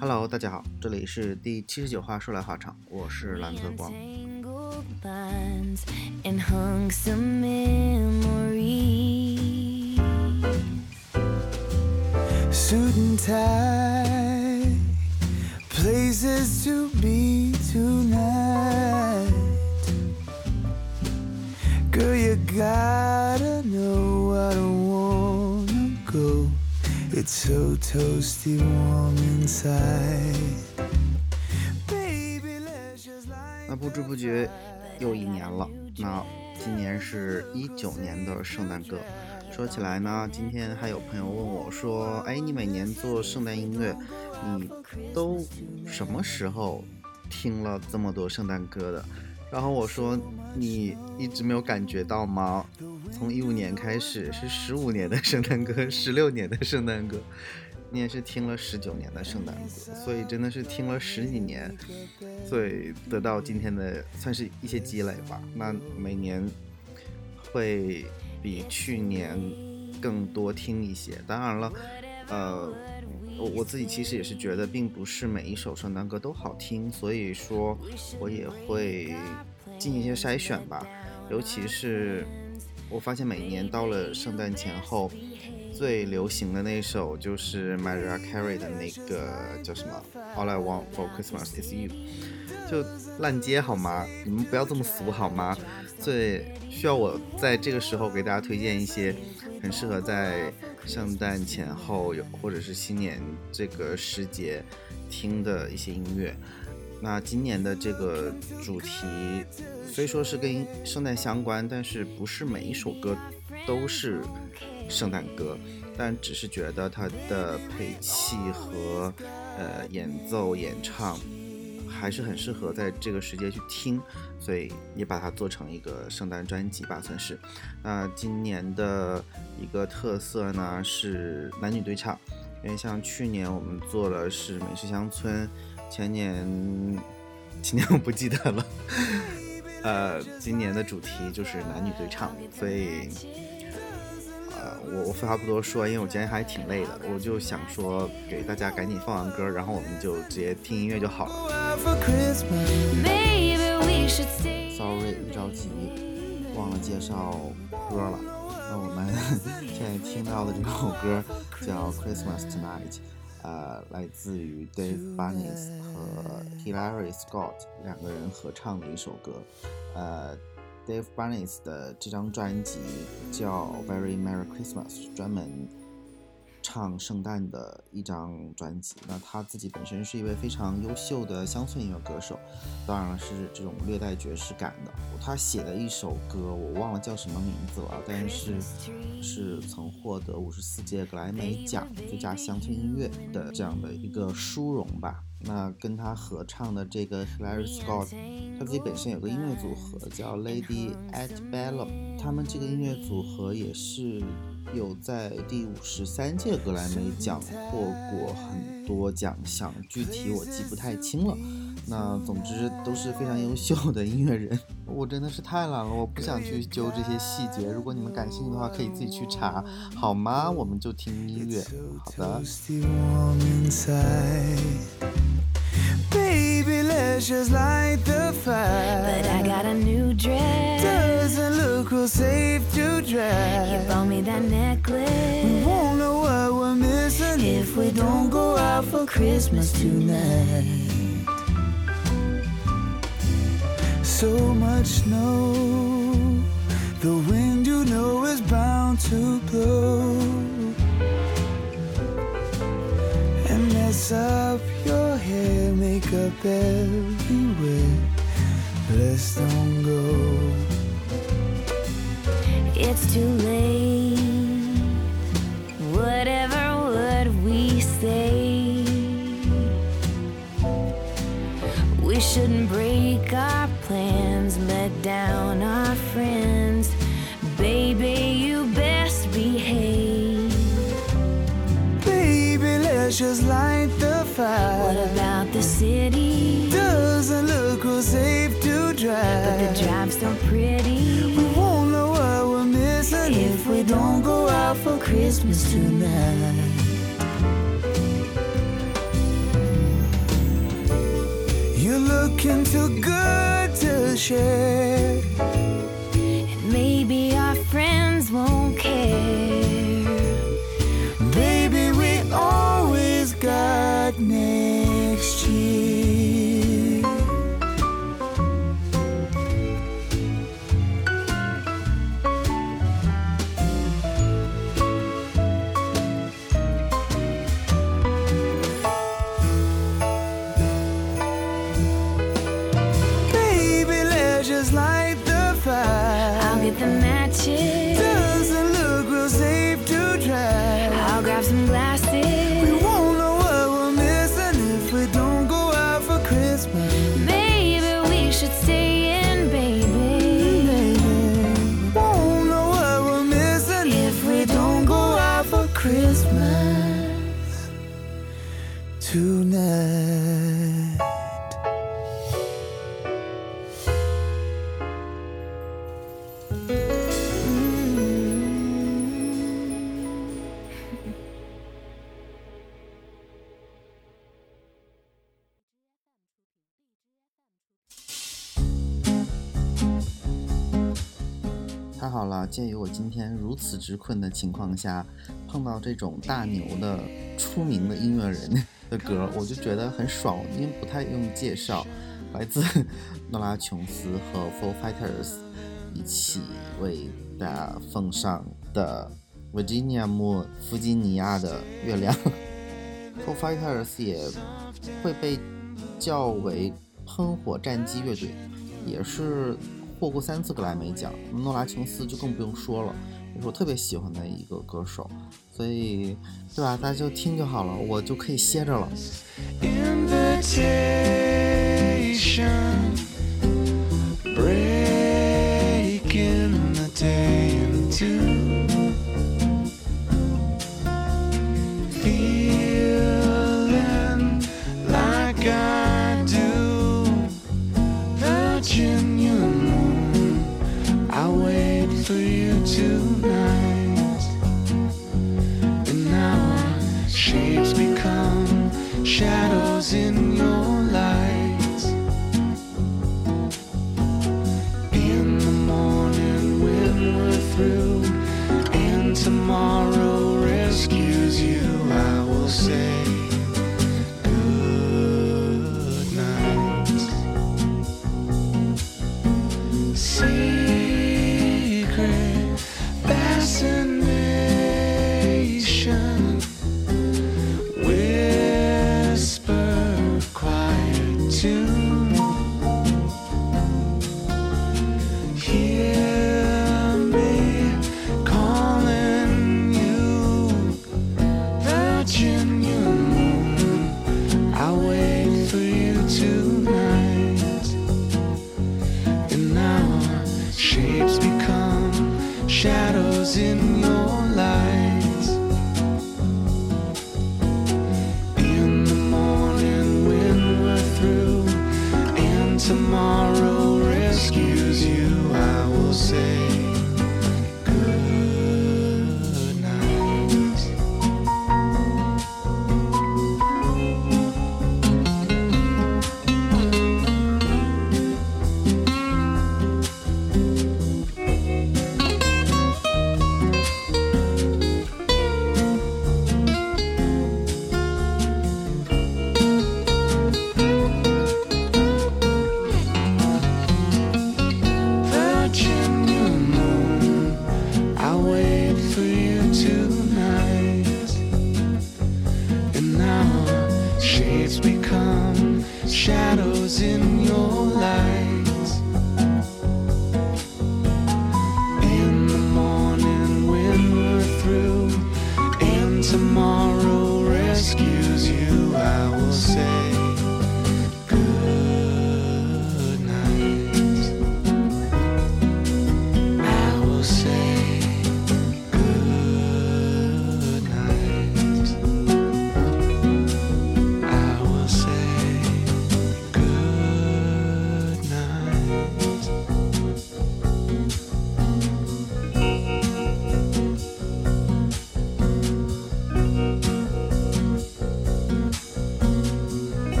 Hello，大家好，这里是第七十九话说来话长，我是蓝泽光。So toasty，我们才那不知不觉又一年了，那今年是一九年的圣诞歌。说起来呢，今天还有朋友问我说：“哎，你每年做圣诞音乐，你都什么时候听了这么多圣诞歌的？”然后我说：“你一直没有感觉到吗？从一五年开始是十五年的圣诞歌，十六年的圣诞歌。”你也是听了十九年的圣诞歌，所以真的是听了十几年，所以得到今天的算是一些积累吧。那每年会比去年更多听一些。当然了，呃，我我自己其实也是觉得，并不是每一首圣诞歌都好听，所以说我也会进行一些筛选吧。尤其是我发现每年到了圣诞前后。最流行的那首就是 Mariah Carey 的那个叫什么 All I Want for Christmas Is You，就烂街好吗？你们不要这么俗好吗？最需要我在这个时候给大家推荐一些很适合在圣诞前后有或者是新年这个时节听的一些音乐。那今年的这个主题虽说是跟圣诞相关，但是不是每一首歌都是。圣诞歌，但只是觉得它的配器和呃演奏演唱还是很适合在这个时节去听，所以也把它做成一个圣诞专辑吧，算是。那今年的一个特色呢是男女对唱，因为像去年我们做的是美食乡村，前年今年我不记得了，呃，今年的主题就是男女对唱，所以。呃我我废话不多说，因为我今天还挺累的，我就想说给大家赶紧放完歌，然后我们就直接听音乐就好了。Sorry，一着急忘了介绍歌了。那我们现在听到的这首歌叫《Christmas Tonight》，呃，来自于 Dave Barnes 和 Hilary Scott 两个人合唱的一首歌，呃。Dave Barnes 的这张专辑叫《Very Merry Christmas》，专门唱圣诞的一张专辑。那他自己本身是一位非常优秀的乡村音乐歌手，当然了是这种略带爵士感的。他写的一首歌，我忘了叫什么名字了，但是是曾获得五十四届格莱美奖最佳乡村音乐的这样的一个殊荣吧。那跟他合唱的这个 Hilary Scott，他自己本身有个音乐组合叫 Lady at Bellum，他们这个音乐组合也是有在第五十三届格莱美奖获过很多奖项，具体我记不太清了。那总之都是非常优秀的音乐人，我真的是太懒了，我不想去揪这些细节。如果你们感兴趣的话，可以自己去查，好吗？我们就听音乐，好的。Baby, let's just light the fire. But I got a new dress. Doesn't look real safe to drive. You bought me that necklace. We won't know what we're missing if we don't go out for Christmas tonight. So much snow. The wind you know is bound to blow. And mess up your hair, makeup everywhere. Let's don't go. Too late. Whatever would we say? We shouldn't break our plans, let down our friends. Baby, you best behave. Baby, let's just light the fire. What about the city? Doesn't look real safe to drive. But the drive's so pretty. Don't go out. for Christmas tonight. You're looking too good to share. 鉴于我今天如此之困的情况下，碰到这种大牛的出名的音乐人的歌，我就觉得很爽，因为不太用介绍，来自诺拉琼斯和 Four Fighters 一起为大家奉上的 Virginia Moon 弗吉尼亚的月亮。Four Fighters 也会被叫为喷火战机乐队，也是获过三次格莱美奖。诺拉琼斯就更不用说了，也是我特别喜欢的一个歌手，所以对吧？大家就听就好了，我就可以歇着了。Invitation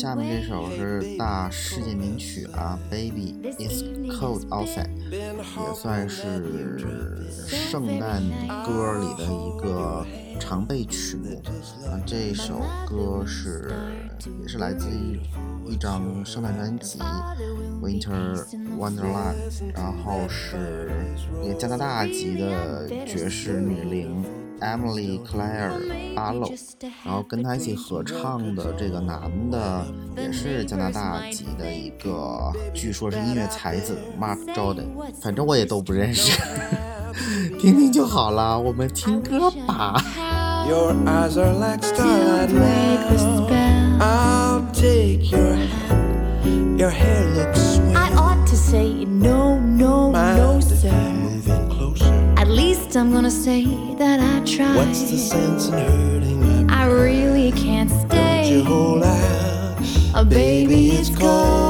下面这首是大世界名曲啊，《Baby It's Cold Outside》，也算是圣诞歌里的一个常备曲目啊。这首歌是也是来自于一张圣诞专辑《Winter Wonderland》，然后是一个加拿大籍的爵士女伶。Emily Claire Barlow，然后跟他一起合唱的这个男的也是加拿大籍的一个，据说是音乐才子 Mark Jordan，反正我也都不认识，听听就好了，我们听歌吧。Your eyes are like starlight break the now. spell. I'll take your hand. Your hair looks sweet. I ought to say no, I'm gonna say that I tried. What's the sense in hurting my I really can't stay. Don't you hold out? Oh, baby, it's cold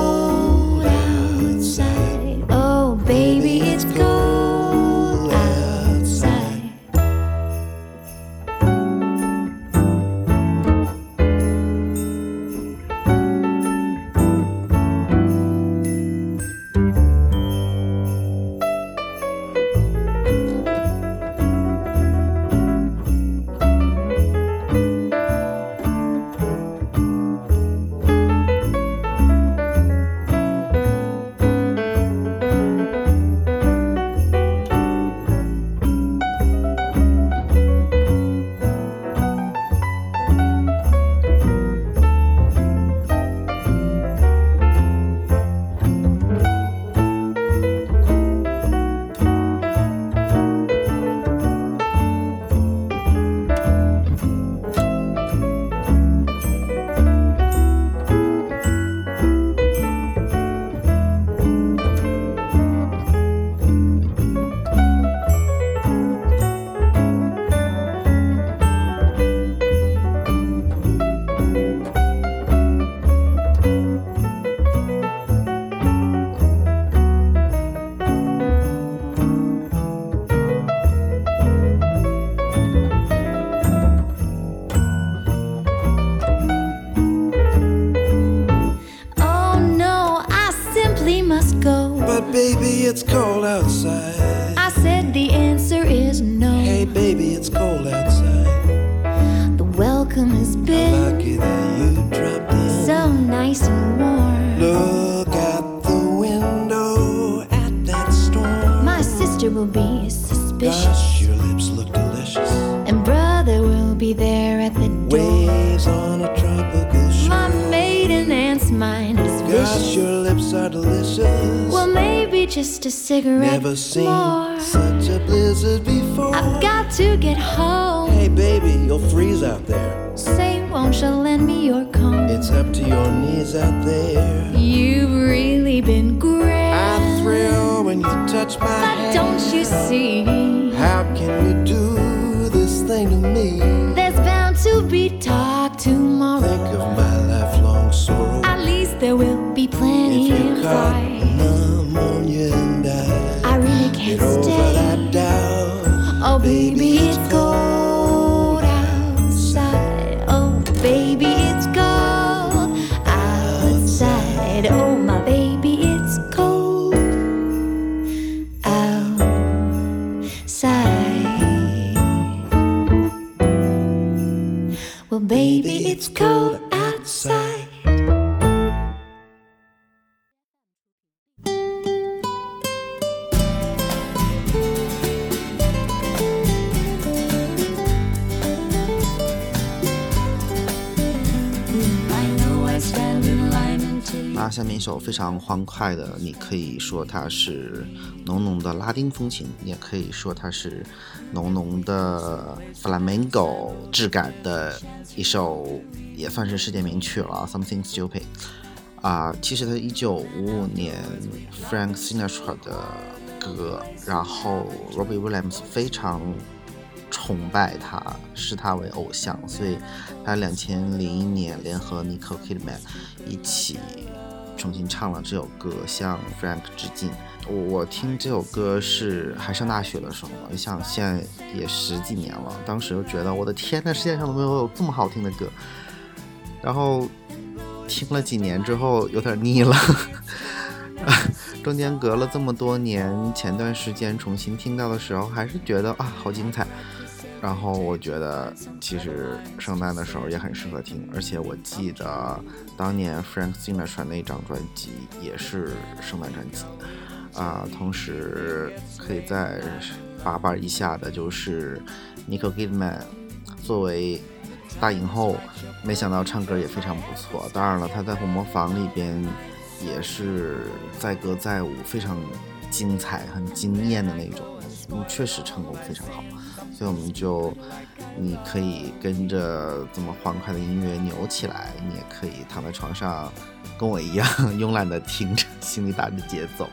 just a cigarette Never seen more. such a blizzard before. I've got to get home. Hey baby, you'll freeze out there. Say, won't you lend me your comb? It's up to your knees out there. You've really been great. I thrill when you touch my But hand. don't you see? How can you do this thing to me? There's bound to be talk tomorrow. Think of my lifelong sorrow. At least there will be plenty of fight. Pneumonia and I I really can't over stay. that doubt. Oh, baby, it's cold outside. Oh, baby, it's cold outside. Oh, my baby, it's cold outside. Well, baby, it's cold outside. 下面一首非常欢快的，你可以说它是浓浓的拉丁风情，也可以说它是浓浓的 flamenco 质感的一首，也算是世界名曲了，Something Stupid。啊，其实它一九五五年 Frank Sinatra 的歌，然后 Robbie Williams 非常崇拜他，视他为偶像，所以他两千零一年联合 Nicole Kidman 一起重新唱了这首歌，向 Frank 致敬。我我听这首歌是还上大学的时候嘛，你想现在也十几年了，当时就觉得我的天呐，世界上都没有这么好听的歌。然后听了几年之后有点腻了。中间隔了这么多年，前段时间重新听到的时候，还是觉得啊好精彩。然后我觉得其实圣诞的时候也很适合听，而且我记得当年 Frank Sinatra 那张专辑也是圣诞专辑啊、同时可以在八瓣以下的就是 Nicole Kidman 作为大影后，没想到唱歌也非常不错。当然了，她在《红磨坊》里边也是载歌载舞，非常精彩、很惊艳的那种，嗯，确实唱功非常好。所以我们就，你可以跟着这么欢快的音乐扭起来，你也可以躺在床上，跟我一样慵懒的听着，心里打着节奏。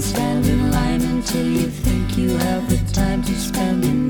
Stand in line until you think you have the time to spend an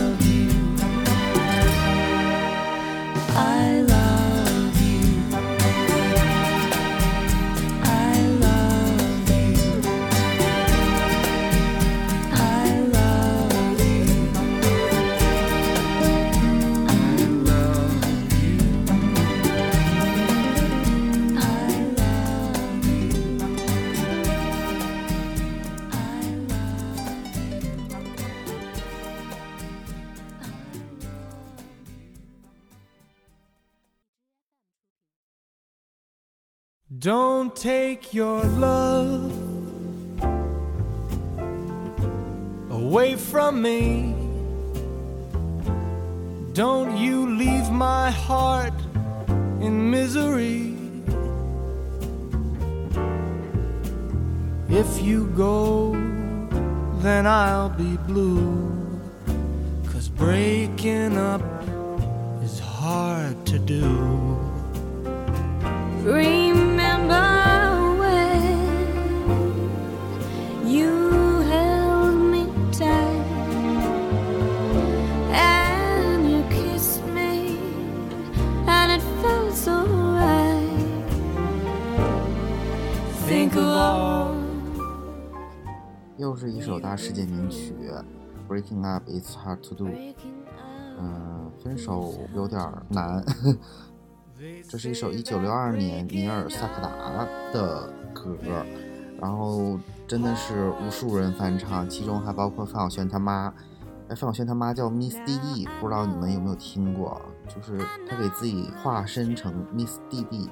Don't take your love away from me. Don't you leave my heart in misery. If you go, then I'll be blue. Cause breaking up is hard to do. Remember 世界名曲，《Breaking Up It's Hard to Do》。嗯，分手有点难。这是一首1962年尼尔·萨克达的歌，然后真的是无数人翻唱，其中还包括范晓萱他妈。哎，范晓萱他妈叫 Miss DD，不知道你们有没有听过？就是她给自己化身成 Miss DD，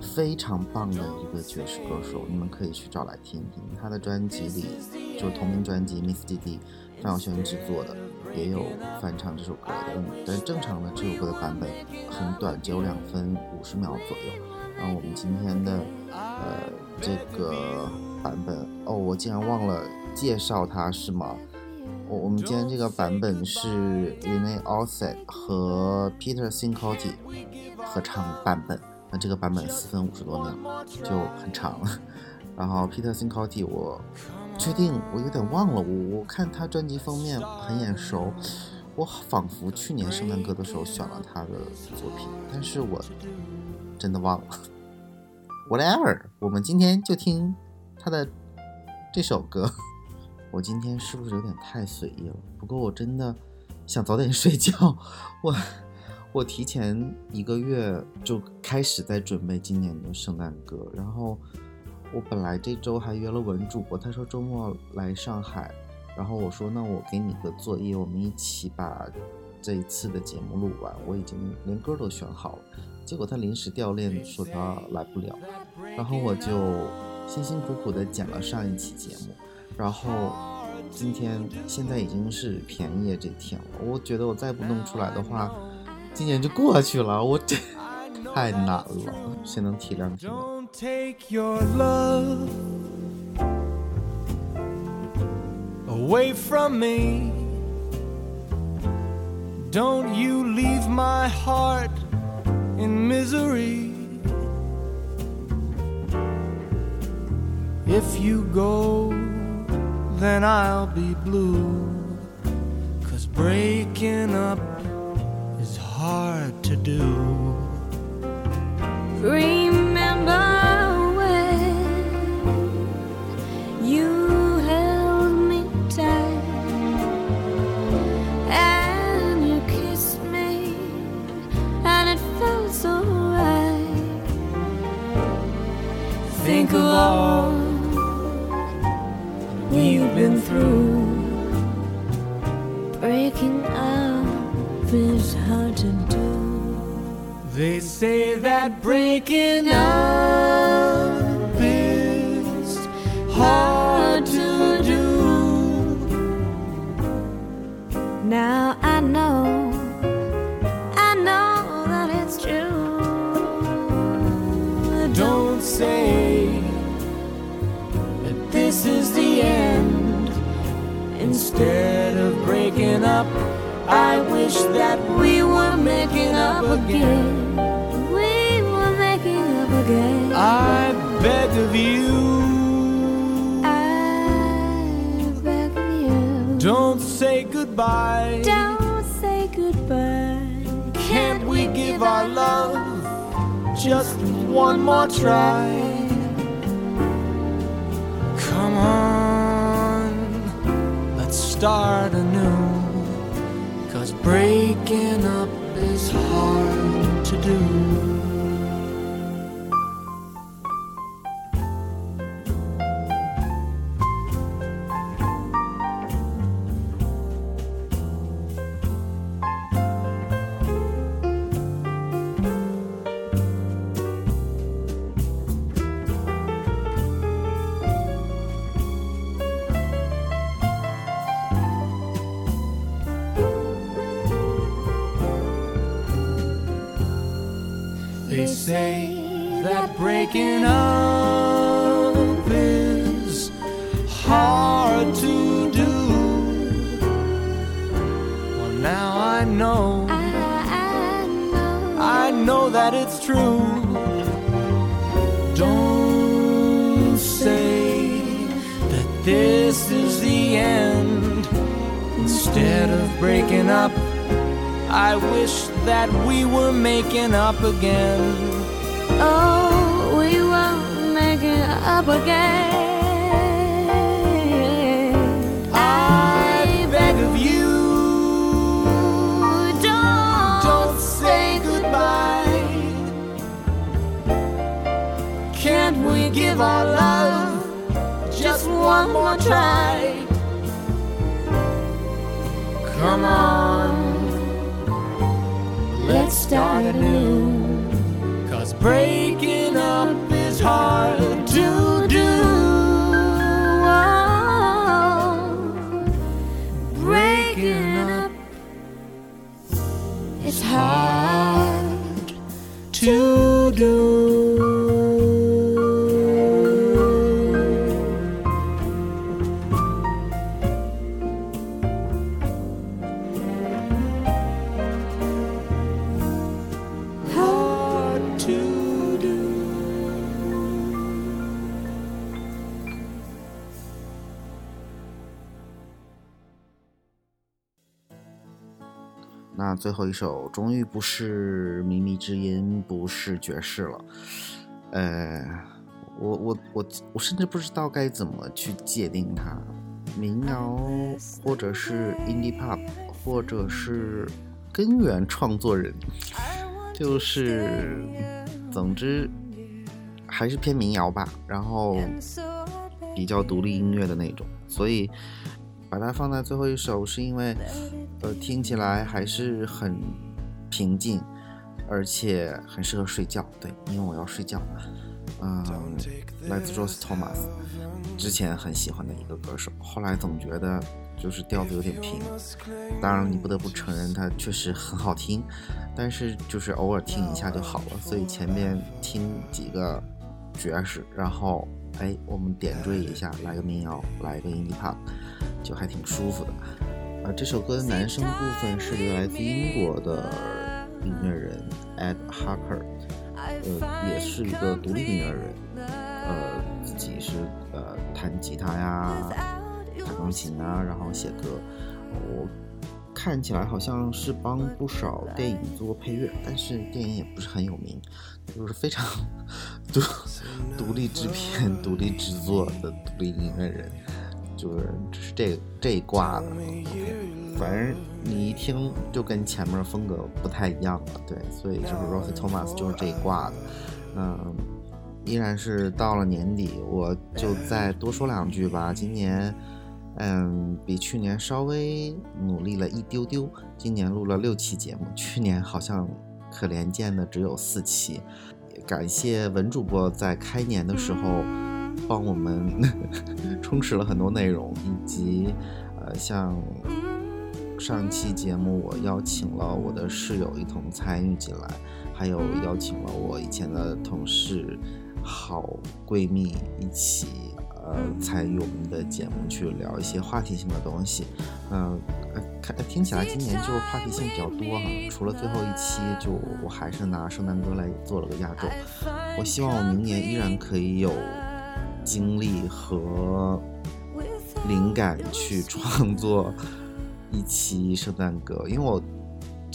非常棒的一个爵士歌手，你们可以去找来听听。他的专辑里就是同名专辑《Miss D D》，范晓萱制作的，也有翻唱这首歌的。但正常的这首歌的版本很短，只有两分五十秒左右。然后我们今天的呃这个版本哦，我竟然忘了介绍它是吗？我我们今天这个版本是 Rene Offset 和 Peter s i n c o t t i 合唱版本。那这个版本四分五十多秒，就很长了。然后 Peter Cincotti 我确定我有点忘了，我我看他专辑封面很眼熟，我仿佛去年圣诞歌的时候选了他的作品，但是我真的忘了。Whatever，我们今天就听他的这首歌。我今天是不是有点太随意了？不过我真的想早点睡觉。我我提前一个月就开始在准备今年的圣诞歌，然后我本来这周还约了文主播，他说周末来上海，然后我说那我给你个作业，我们一起把这一次的节目录完。我已经连歌都选好了，结果他临时掉链，说他来不了，然后我就辛辛苦苦的剪了上一期节目。然后今天现在已经是便宜这天了，我觉得我再不弄出来的话，今年就过去了。我这太难了，谁能体谅体谅？ Don't take your love away from me. Don't you leave my heart in misery. If you go, then I'll be blue. Cause breaking up is hard to do. Remember when you held me tight and you kissed me, and it felt so right. Think of all we've been through. To do. They say that breaking up is hard to do. Now I know, I know that it's true. Don't say that this is the end. Instead of breaking up, I wish that we were making up again. We were making up again. I beg of you. I beg of you. Don't say goodbye. Don't say goodbye. Can't we give our love just one more try? Come on, let's start anew. Breaking up is hard to do. Say that breaking up is hard to do. Well, now I know, I, I know. That it's true. Don't say that this is the end. Instead of breaking up, I wish that we were making up again. We were making up again. I beg of you, don't, don't say goodbye. Can't we give our love just one more try? Come on, let's start anew. Breaking up is hard to do. Oh, breaking up is hard. To do. 那最后一首终于不是靡靡之音，不是爵士了，呃，我我我我甚至不知道该怎么去界定它，民谣或者是 indie pop，或者是根源创作人，就是总之还是偏民谣吧，然后比较独立音乐的那种，所以把它放在最后一首，是因为呃听起来还是很平静，而且很适合睡觉。对，因为我要睡觉。嗯，来自 Rose Thomas，之前很喜欢的一个歌手，后来总觉得就是调子有点平。当然，你不得不承认它确实很好听，但是就是偶尔听一下就好了。所以前面听几个爵士，然后哎，我们点缀一下，来个民谣，来个 indie pop，就还挺舒服的。啊，这首歌的男声部分是由来自英国的音乐人 Ed Harker，呃，也是一个独立音乐人，呃，自己是呃弹吉他呀、弹钢琴啊，然后写歌。我看起来好像是帮不少电影做过配乐，但是电影也不是很有名，就是非常独 独立制片、独立制作的独立音乐人。就是是这这一挂的，OK，反正你一听就跟前面风格不太一样了，对，所以就是 Rosie Thomas 就是这一挂的，嗯，依然是到了年底，我就再多说两句吧。今年，嗯，比去年稍微努力了一丢丢，今年录了六期节目，去年好像可怜见的只有四期，感谢文主播在开年的时候。帮我们 充实了很多内容，以及呃，像上期节目我邀请了我的室友一同参与进来，还有邀请了我以前的同事、好闺蜜一起呃参与我们的节目，去聊一些话题性的东西。嗯、呃，看听起来今年就是话题性比较多哈，除了最后一期，就我还是拿圣诞歌来做了个压轴。我希望我明年依然可以有。精力和灵感去创作一期圣诞歌，因为我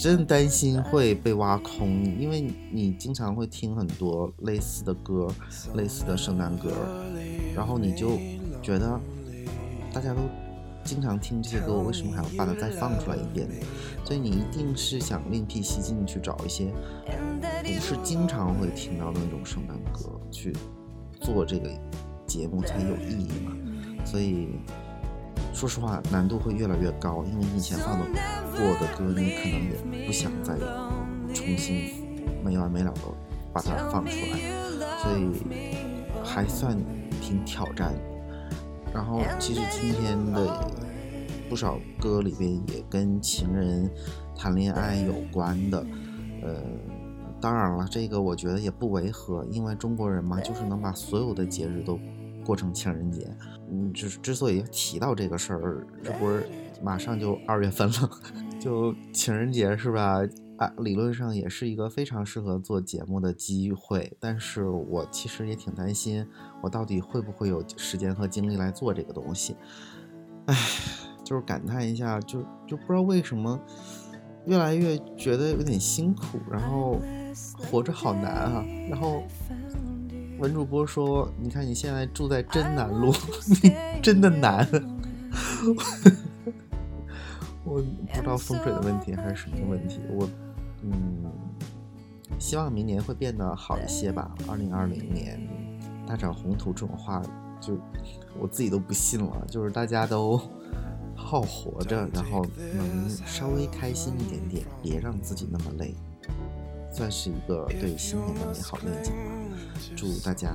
真担心会被挖空，因为你经常会听很多类似的歌、类似的圣诞歌，然后你就觉得大家都经常听这些歌，我为什么还要把它再放出来一遍呢？所以你一定是想另辟蹊径去找一些不是经常会听到的那种圣诞歌去做这个。节目才有意义嘛，所以说实话难度会越来越高，因为你以前放的过的歌，你可能也不想再重新没完没了的把它放出来，所以还算挺挑战。然后其实今天的不少歌里边也跟情人谈恋爱有关的，呃。当然了，这个我觉得也不违和，因为中国人嘛，就是能把所有的节日都过成情人节。嗯，之之所以提到这个事儿，这不是马上就二月份了，就情人节是吧？啊，理论上也是一个非常适合做节目的机会。但是我其实也挺担心，我到底会不会有时间和精力来做这个东西？唉，就是感叹一下，就就不知道为什么越来越觉得有点辛苦，然后。活着好难啊！然后文主播说：“你看你现在住在真南路，你真的难。” 我不知道风水的问题还是什么问题。我嗯，希望明年会变得好一些吧。二零二零年大展宏图这种话，就我自己都不信了。就是大家都好好活着，然后能稍微开心一点点，别让自己那么累。算是一个对新年的美好愿景吧。祝大家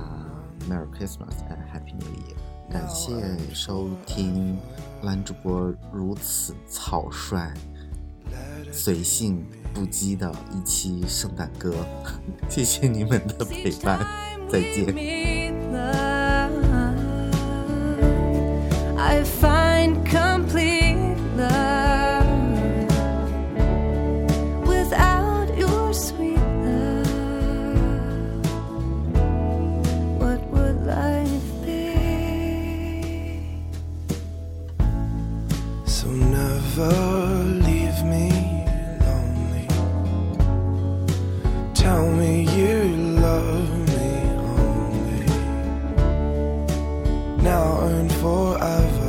Merry Christmas and Happy New Year！感谢收听蓝主播如此草率、随性不羁的一期圣诞歌，谢谢你们的陪伴，再见。Now and forever.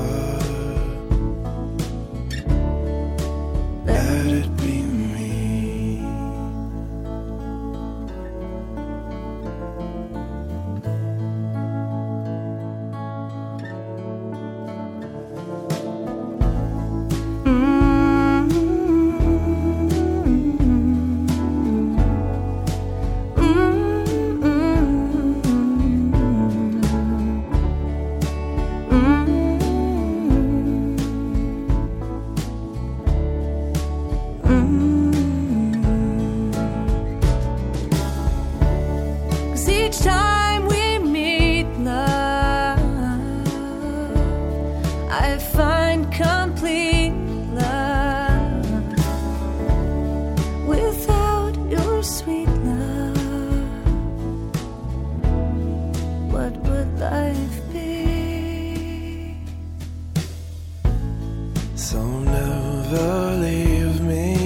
So never leave me.